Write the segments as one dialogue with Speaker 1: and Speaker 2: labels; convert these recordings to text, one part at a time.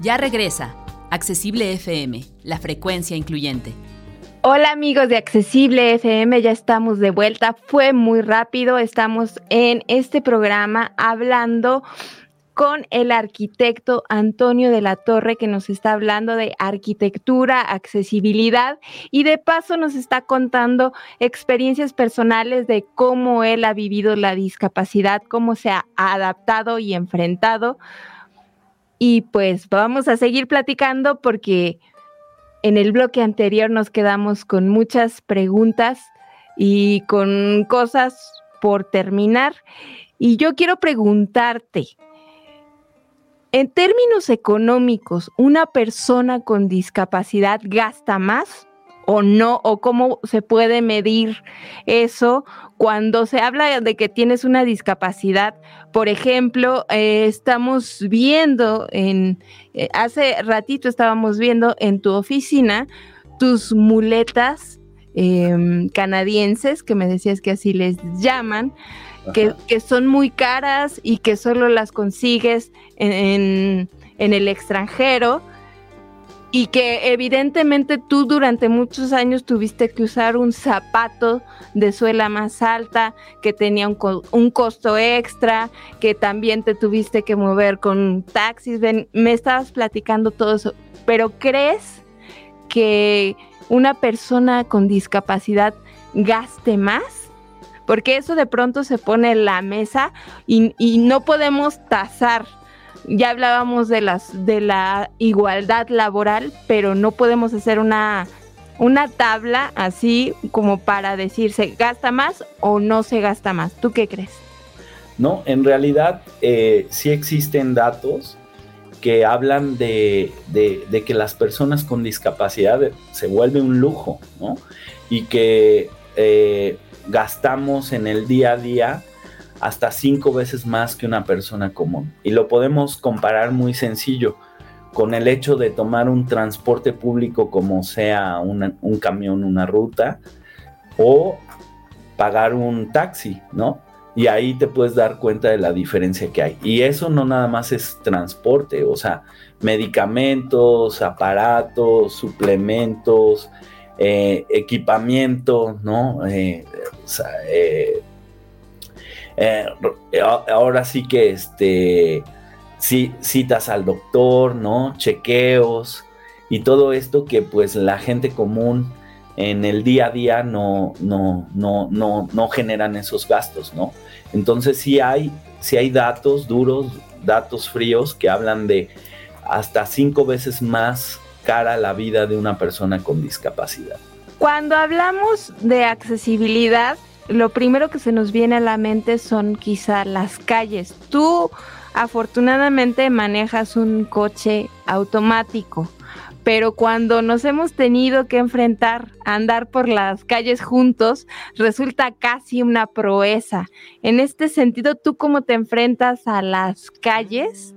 Speaker 1: Ya regresa. Accesible FM, la frecuencia incluyente.
Speaker 2: Hola amigos de Accesible FM, ya estamos de vuelta. Fue muy rápido, estamos en este programa hablando con el arquitecto Antonio de la Torre que nos está hablando de arquitectura, accesibilidad y de paso nos está contando experiencias personales de cómo él ha vivido la discapacidad, cómo se ha adaptado y enfrentado. Y pues vamos a seguir platicando porque en el bloque anterior nos quedamos con muchas preguntas y con cosas por terminar. Y yo quiero preguntarte, en términos económicos, ¿una persona con discapacidad gasta más o no? ¿O cómo se puede medir eso cuando se habla de que tienes una discapacidad? Por ejemplo, eh, estamos viendo en, eh, hace ratito estábamos viendo en tu oficina tus muletas em, canadienses, que me decías que así les llaman, que, son muy caras y que solo las consigues en, el extranjero y que evidentemente tú durante muchos años tuviste que usar un zapato de suela más alta, que tenía un, un, costo extra, que también te tuviste que mover con taxis. me estabas platicando todo eso, pero ¿crees que una persona con discapacidad gaste más? porque eso de pronto se pone en la mesa y, no podemos tasar. Ya hablábamos de, las, de la igualdad laboral, pero no podemos hacer una, una tabla así como para decir se gasta más o no se gasta más. ¿Tú qué crees?
Speaker 3: No, en realidad eh, sí existen datos que hablan de, que las personas con discapacidad se vuelve un lujo, ¿no? Y que eh, gastamos en el día a día hasta cinco veces más que una persona común. Y lo podemos comparar muy sencillo con el hecho de tomar un transporte público como sea un camión, una ruta, o pagar un taxi, ¿no? Y ahí te puedes dar cuenta de la diferencia que hay. Y eso no nada más es transporte, o sea, medicamentos, aparatos, suplementos, eh, equipamiento, ¿no? Eh, eh, ahora sí que este, citas al doctor, ¿no? Chequeos y todo esto que pues la gente común en el día a día no, no, no, no, no generan esos gastos, ¿no? Entonces sí hay, sí hay datos duros, datos fríos que hablan de hasta cinco veces más cara la vida de una persona con discapacidad.
Speaker 2: Cuando hablamos de accesibilidad, lo primero que se nos viene a la mente son quizá las calles. Tú afortunadamente manejas un coche automático, pero cuando nos hemos tenido que enfrentar a andar por las calles juntos, resulta casi una proeza. En este sentido, ¿tú cómo te enfrentas a las calles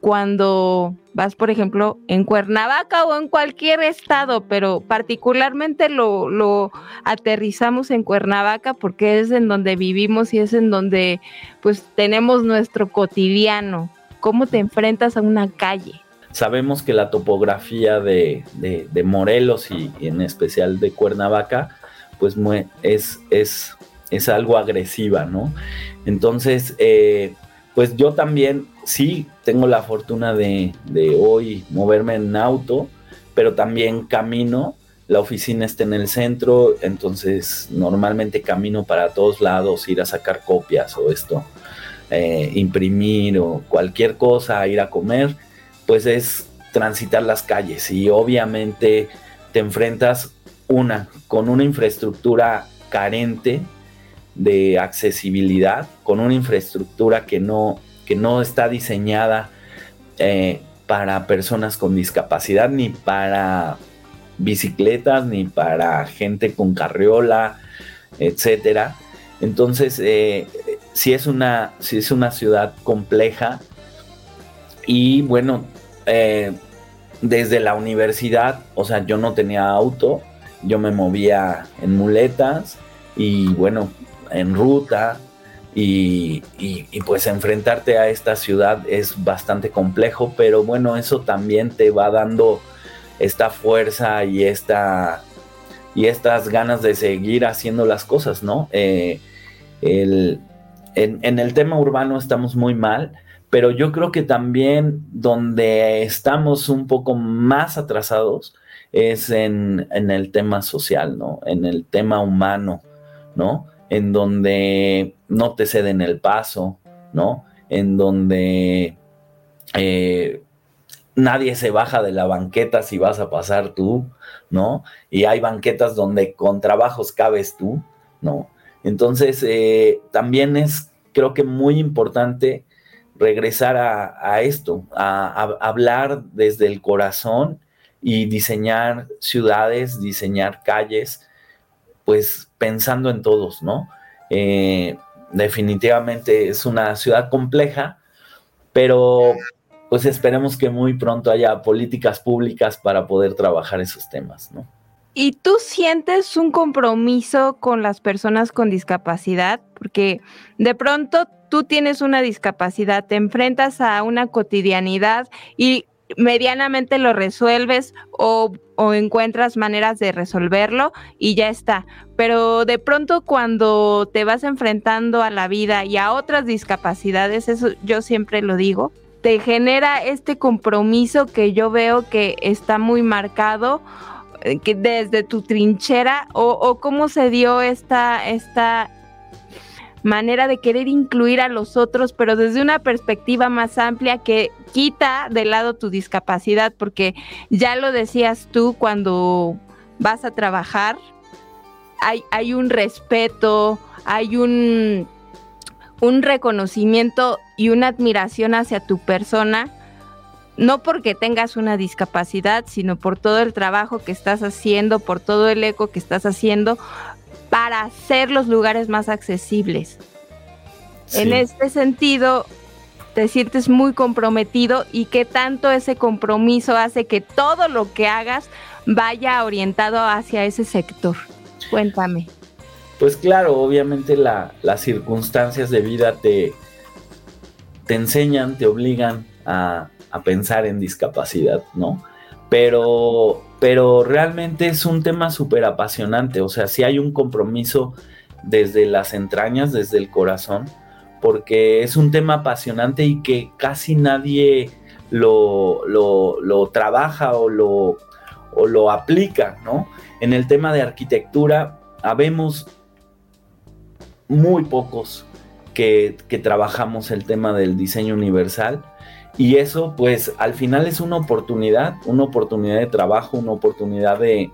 Speaker 2: cuando vas, por ejemplo, en Cuernavaca o en cualquier estado, pero particularmente lo, aterrizamos en Cuernavaca porque es en donde vivimos y es en donde pues tenemos nuestro cotidiano. ¿Cómo te enfrentas a una calle?
Speaker 3: Sabemos que la topografía de, Morelos y, en especial de Cuernavaca, pues es, es, es algo agresiva, ¿no? Entonces, eh, pues yo también sí tengo la fortuna de, hoy moverme en auto, pero también camino. La oficina está en el centro, entonces normalmente camino para todos lados, ir a sacar copias o esto, eh, imprimir o cualquier cosa, ir a comer, pues es transitar las calles y obviamente te enfrentas una con una infraestructura carente de accesibilidad, con una infraestructura que no, que no está diseñada eh, para personas con discapacidad, ni para bicicletas, ni para gente con carriola, etcétera. Entonces, eh, sí, es una, es una ciudad compleja. Y bueno, eh, desde la universidad, o sea, yo no tenía auto, yo me movía en muletas y bueno, en ruta, y, pues enfrentarte a esta ciudad es bastante complejo, pero bueno, eso también te va dando esta fuerza y esta y estas ganas de seguir haciendo las cosas, ¿no? Eh, en, en, el tema urbano estamos muy mal, pero yo creo que también donde estamos un poco más atrasados es en, en el tema social, ¿no? En el tema humano, ¿no? En donde no te ceden el paso, ¿no? En donde eh, nadie se baja de la banqueta si vas a pasar tú, ¿no? Y hay banquetas donde con trabajos cabes tú, ¿no? Entonces, eh, también es, creo que muy importante regresar a, esto, a, hablar desde el corazón y diseñar ciudades, diseñar calles, pues pensando en todos, ¿no? Eh, definitivamente es una ciudad compleja, pero pues esperemos que muy pronto haya políticas públicas para poder trabajar esos temas, ¿no?
Speaker 2: ¿Y tú sientes un compromiso con las personas con discapacidad? Porque de pronto tú tienes una discapacidad, te enfrentas a una cotidianidad y medianamente lo resuelves o, encuentras maneras de resolverlo y ya está. Pero de pronto cuando te vas enfrentando a la vida y a otras discapacidades, eso yo siempre lo digo, te genera este compromiso que yo veo que está muy marcado eh, que desde tu trinchera o, o cómo se dio esta, esta manera de querer incluir a los otros, pero desde una perspectiva más amplia que quita de lado tu discapacidad, porque ya lo decías tú cuando vas a trabajar, hay, hay un respeto, hay un, un reconocimiento y una admiración hacia tu persona, no porque tengas una discapacidad, sino por todo el trabajo que estás haciendo, por todo el eco que estás haciendo, para hacer los lugares más accesibles. En este sentido, te sientes muy comprometido y qué tanto ese compromiso hace que todo lo que hagas vaya orientado hacia ese sector. Cuéntame.
Speaker 3: Pues claro, obviamente las circunstancias de vida te, te enseñan, te obligan a, a pensar en discapacidad, ¿no? Pero pero realmente es un tema súper apasionante, o sea, sí hay un compromiso desde las entrañas, desde el corazón, porque es un tema apasionante y que casi nadie lo, lo, trabaja o lo, o lo aplica, ¿no? En el tema de arquitectura, habemos muy pocos que, que trabajamos el tema del diseño universal y eso, pues, al final es una oportunidad, una oportunidad de trabajo, una oportunidad de,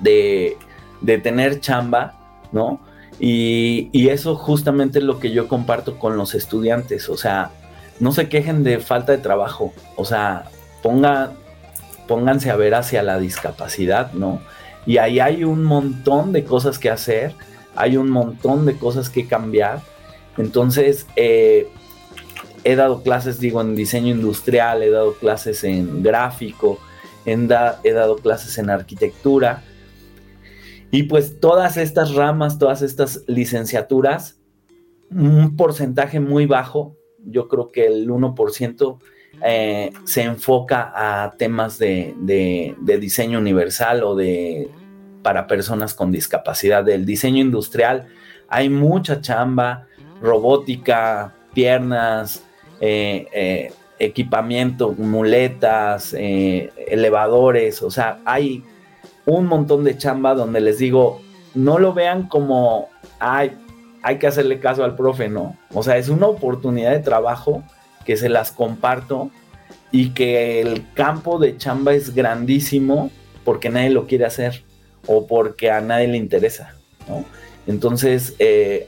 Speaker 3: de, tener chamba, ¿no? Y, eso justamente es lo que yo comparto con los estudiantes, o sea, no se quejen de falta de trabajo, o sea, ponga, pónganse a ver hacia la discapacidad, ¿no? Y ahí hay un montón de cosas que hacer, hay un montón de cosas que cambiar. Entonces, eh, he dado clases, digo, en diseño industrial, he dado clases en gráfico, he dado clases en arquitectura. Y pues todas estas ramas, todas estas licenciaturas, un porcentaje muy bajo, yo creo que el 1%, eh, se enfoca a temas de, de, diseño universal o de para personas con discapacidad. Del diseño industrial hay mucha chamba, robótica, piernas, eh, eh, equipamiento, muletas, eh, elevadores, o sea, hay un montón de chamba donde les digo, no lo vean como, ay, hay que hacerle caso al profe, no. O sea, es una oportunidad de trabajo que se las comparto y que el campo de chamba es grandísimo porque nadie lo quiere hacer o porque a nadie le interesa, ¿no? Entonces,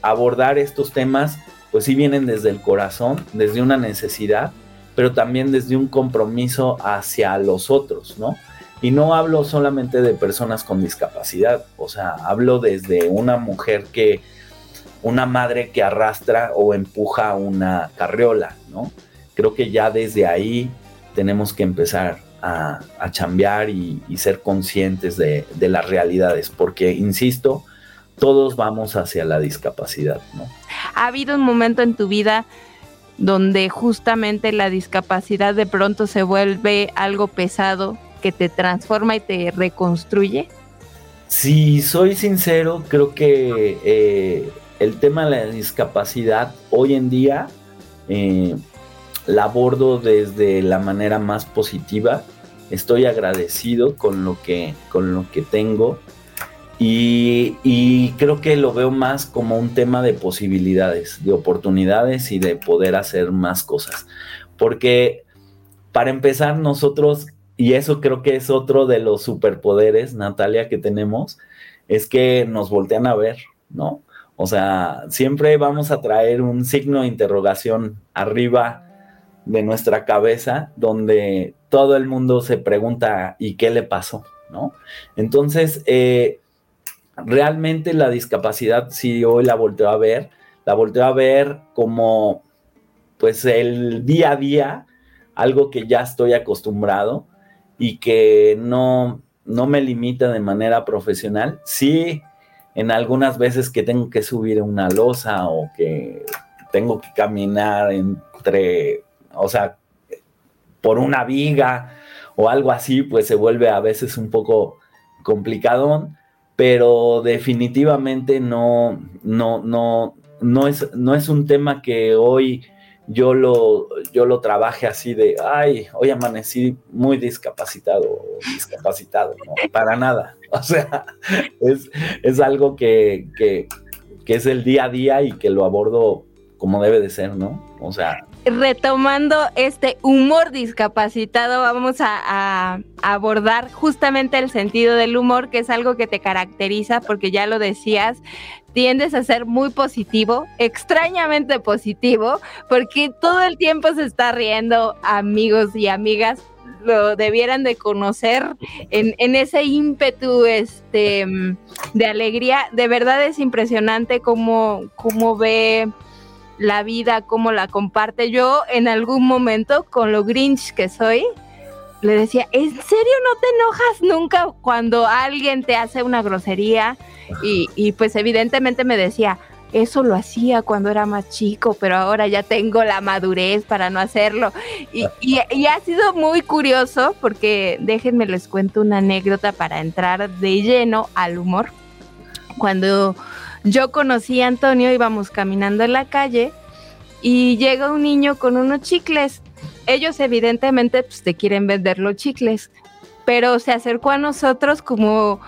Speaker 3: abordar estos temas pues sí vienen desde el corazón, desde una necesidad, pero también desde un compromiso hacia los otros, ¿no? Y no hablo solamente de personas con discapacidad, o sea, hablo desde una mujer que, una madre que arrastra o empuja una carriola, ¿no? Creo que ya desde ahí tenemos que empezar a, a chambear y, ser conscientes de, de las realidades, porque, insisto, todos vamos hacia la discapacidad, ¿no?
Speaker 2: ¿Ha habido un momento en tu vida donde justamente la discapacidad de pronto se vuelve algo pesado que te transforma y te reconstruye?
Speaker 3: Si soy sincero, creo que eh, el tema de la discapacidad hoy en día eh, la abordo desde la manera más positiva. Estoy agradecido con lo que, con lo que tengo y, creo que lo veo más como un tema de posibilidades, de oportunidades y de poder hacer más cosas. Porque para empezar nosotros, y eso creo que es otro de los superpoderes, Natalia, que tenemos, es que nos voltean a ver, ¿no? O sea, siempre vamos a traer un signo de interrogación arriba de nuestra cabeza donde todo el mundo se pregunta, ¿y qué le pasó? ¿No? Entonces, eh, realmente la discapacidad, si hoy la volteo a ver, la volteo a ver como pues el día a día, algo que ya estoy acostumbrado y que no, no me limita de manera profesional. Sí, en algunas veces que tengo que subir una losa o que tengo que caminar entre, o sea, por una viga o algo así, pues se vuelve a veces un poco complicadón, pero definitivamente no, no, no, no es, no es un tema que hoy yo lo, yo lo trabaje así de, ay, hoy amanecí muy discapacitado, discapacitado, no, para nada. O sea, es, algo que, que, es el día a día y que lo abordo como debe de ser, ¿no? O sea.
Speaker 2: Retomando este humor discapacitado, vamos a, abordar justamente el sentido del humor, que es algo que te caracteriza, porque ya lo decías, tiendes a ser muy positivo, extrañamente positivo, porque todo el tiempo se está riendo, amigos y amigas, lo debieran de conocer en, ese ímpetu este, de alegría. De verdad es impresionante cómo, cómo ve la vida, cómo la comparte. Yo en algún momento, con lo grinch que soy, le decía, ¿en serio no te enojas nunca cuando alguien te hace una grosería? Y, y pues evidentemente me decía, eso lo hacía cuando era más chico, pero ahora ya tengo la madurez para no hacerlo. Y, ha sido muy curioso porque déjenme les cuento una anécdota para entrar de lleno al humor. Cuando yo conocí a Antonio, íbamos caminando en la calle y llega un niño con unos chicles. Ellos evidentemente pues, te quieren vender los chicles, pero se acercó a nosotros como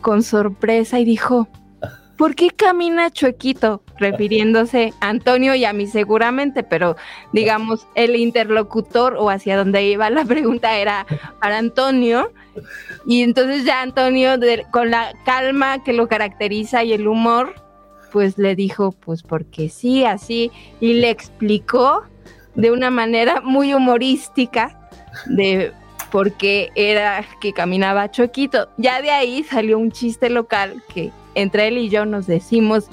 Speaker 2: con sorpresa y dijo, ¿por qué camina chuequito? Refiriéndose a Antonio y a mí seguramente, pero digamos, el interlocutor o hacia donde iba la pregunta era para Antonio. Y entonces ya Antonio, con la calma que lo caracteriza y el humor, pues le dijo, pues porque sí, así, y le explicó de una manera muy humorística de por qué era que caminaba chuequito. Ya de ahí salió un chiste local que entre él y yo nos decimos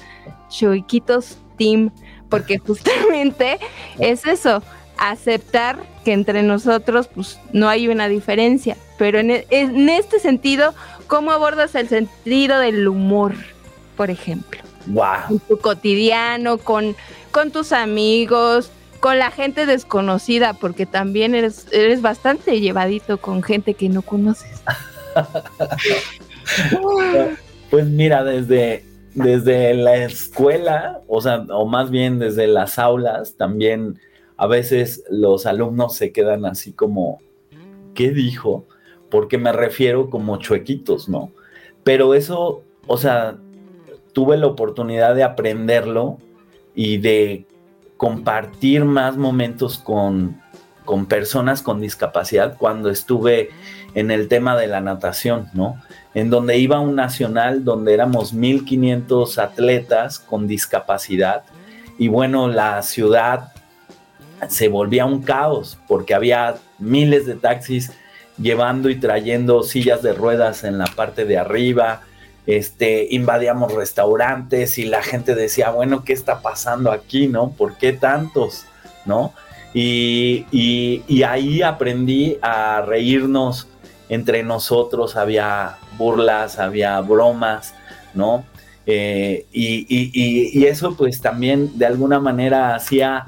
Speaker 2: Choiquitos Team, porque justamente es eso, aceptar que entre nosotros pues no hay una diferencia, pero en, e, en este sentido, ¿cómo abordas el sentido del humor, por ejemplo?
Speaker 3: Wow.
Speaker 2: En tu cotidiano, con, con tus amigos, con la gente desconocida, porque también eres, eres bastante llevadito con gente que no conoces.
Speaker 3: Pues mira, desde, desde la escuela, o sea, o más bien desde las aulas, también a veces los alumnos se quedan así como, ¿qué dijo? Porque me refiero como chuequitos, ¿no? Pero eso, o sea, tuve la oportunidad de aprenderlo y de compartir más momentos con, con personas con discapacidad cuando estuve en el tema de la natación, ¿no? en donde iba un nacional donde éramos 1500 atletas con discapacidad y bueno, la ciudad se volvía un caos porque había miles de taxis llevando y trayendo sillas de ruedas en la parte de arriba, este, invadíamos restaurantes y la gente decía, bueno, ¿qué está pasando aquí, no? ¿Por qué tantos, no? Y, y ahí aprendí a reírnos entre nosotros, había burlas, había bromas, ¿no? Eh, y, eso pues también de alguna manera hacía,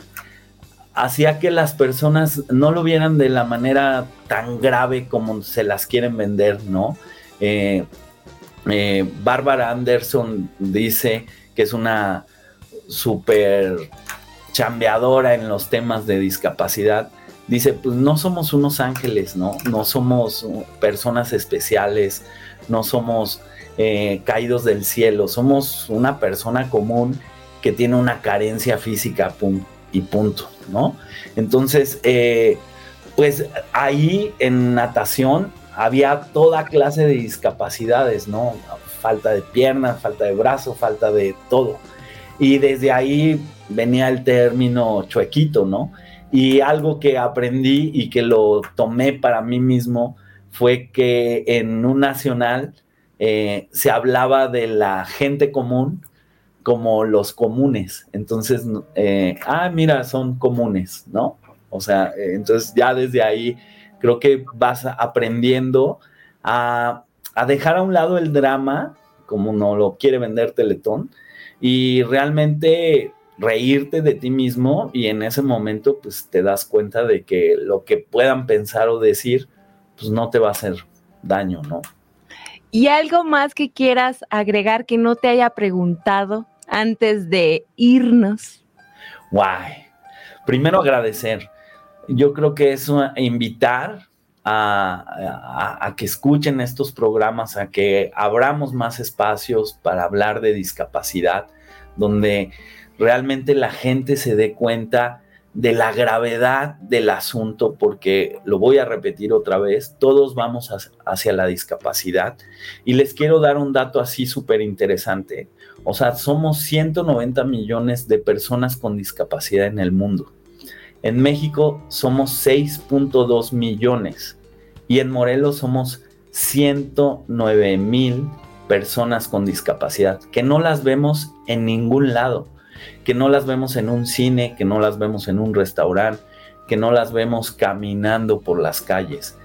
Speaker 3: hacía que las personas no lo vieran de la manera tan grave como se las quieren vender, ¿no? Eh, eh, Bárbara Anderson dice que es una súper chambeadora en los temas de discapacidad. Dice, pues no somos unos ángeles, ¿no? No somos personas especiales, no somos eh, caídos del cielo, somos una persona común que tiene una carencia física y punto, ¿no? Entonces, eh, pues ahí en natación había toda clase de discapacidades, ¿no? Falta de pierna, falta de brazo, falta de todo. Y desde ahí venía el término chuequito, ¿no? Y algo que aprendí y que lo tomé para mí mismo fue que en un nacional eh, se hablaba de la gente común como los comunes. Entonces, eh, ah, mira, son comunes, ¿no? O sea, eh, entonces ya desde ahí creo que vas aprendiendo a, a, dejar a un lado el drama, como no lo quiere vender Teletón, y realmente reírte de ti mismo y en ese momento pues te das cuenta de que lo que puedan pensar o decir pues no te va a hacer daño, ¿no?
Speaker 2: ¿Y algo más que quieras agregar que no te haya preguntado antes de irnos?
Speaker 3: Guay. Primero agradecer. Yo creo que es invitar a, que escuchen estos programas, a que abramos más espacios para hablar de discapacidad, donde realmente la gente se dé cuenta de la gravedad del asunto, porque lo voy a repetir otra vez, todos vamos hacia la discapacidad. Y les quiero dar un dato así súper interesante. O sea, somos 190 millones de personas con discapacidad en el mundo. En México somos 6.2 millones y en Morelos somos 109 mil personas con discapacidad, que no las vemos en ningún lado que no las vemos en un cine, que no las vemos en un restaurante, que no las vemos caminando por las calles.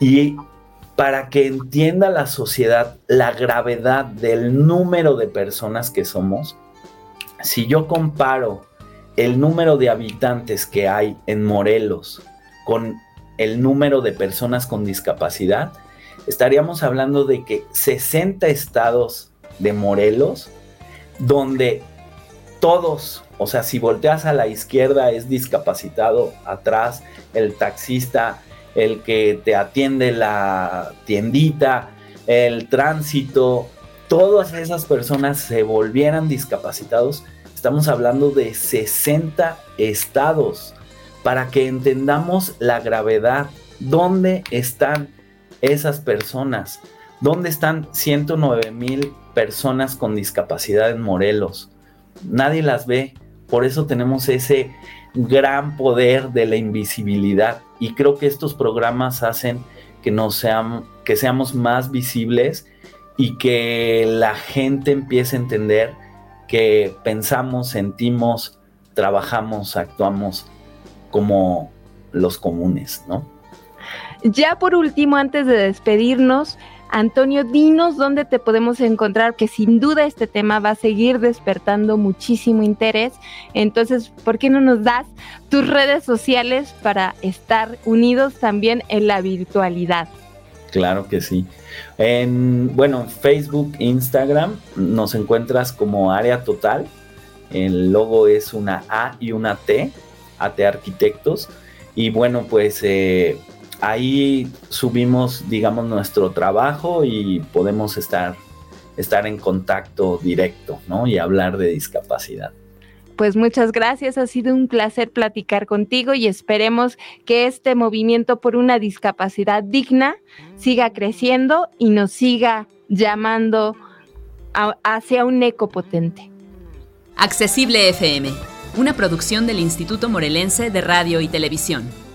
Speaker 3: Y para que entienda la sociedad la gravedad del número de personas que somos, si yo comparo el número de habitantes que hay en Morelos con el número de personas con discapacidad, estaríamos hablando de que 60 estados de Morelos, donde todos, o sea, si volteas a la izquierda es discapacitado, atrás el taxista, el que te atiende la tiendita, el tránsito, todas esas personas se volvieran discapacitados, estamos hablando de 60 estados para que entendamos la gravedad. ¿Dónde están esas personas? ¿Dónde están 109 mil personas con discapacidad en Morelos? nadie las ve. Por eso tenemos ese gran poder de la invisibilidad. Y creo que estos programas hacen que, nos sean, que seamos más visibles y que la gente empiece a entender que pensamos, sentimos, trabajamos, actuamos como los comunes, ¿no?
Speaker 2: Ya por último, antes de despedirnos, Antonio, dinos dónde te podemos encontrar, que sin duda este tema va a seguir despertando muchísimo interés. Entonces, ¿por qué no nos das tus redes sociales para estar unidos también en la virtualidad?
Speaker 3: Claro que sí. En, bueno, Facebook, Instagram, nos encuentras como área total. El logo es una A y una T, AT Arquitectos. Y bueno, pues eh, ahí subimos, digamos, nuestro trabajo y podemos estar, estar en contacto directo, ¿no? Y hablar de discapacidad.
Speaker 2: Pues muchas gracias, ha sido un placer platicar contigo y esperemos que este movimiento por una discapacidad digna siga creciendo y nos siga llamando hacia un eco potente.
Speaker 1: Accesible FM, una producción del Instituto Morelense de Radio y Televisión.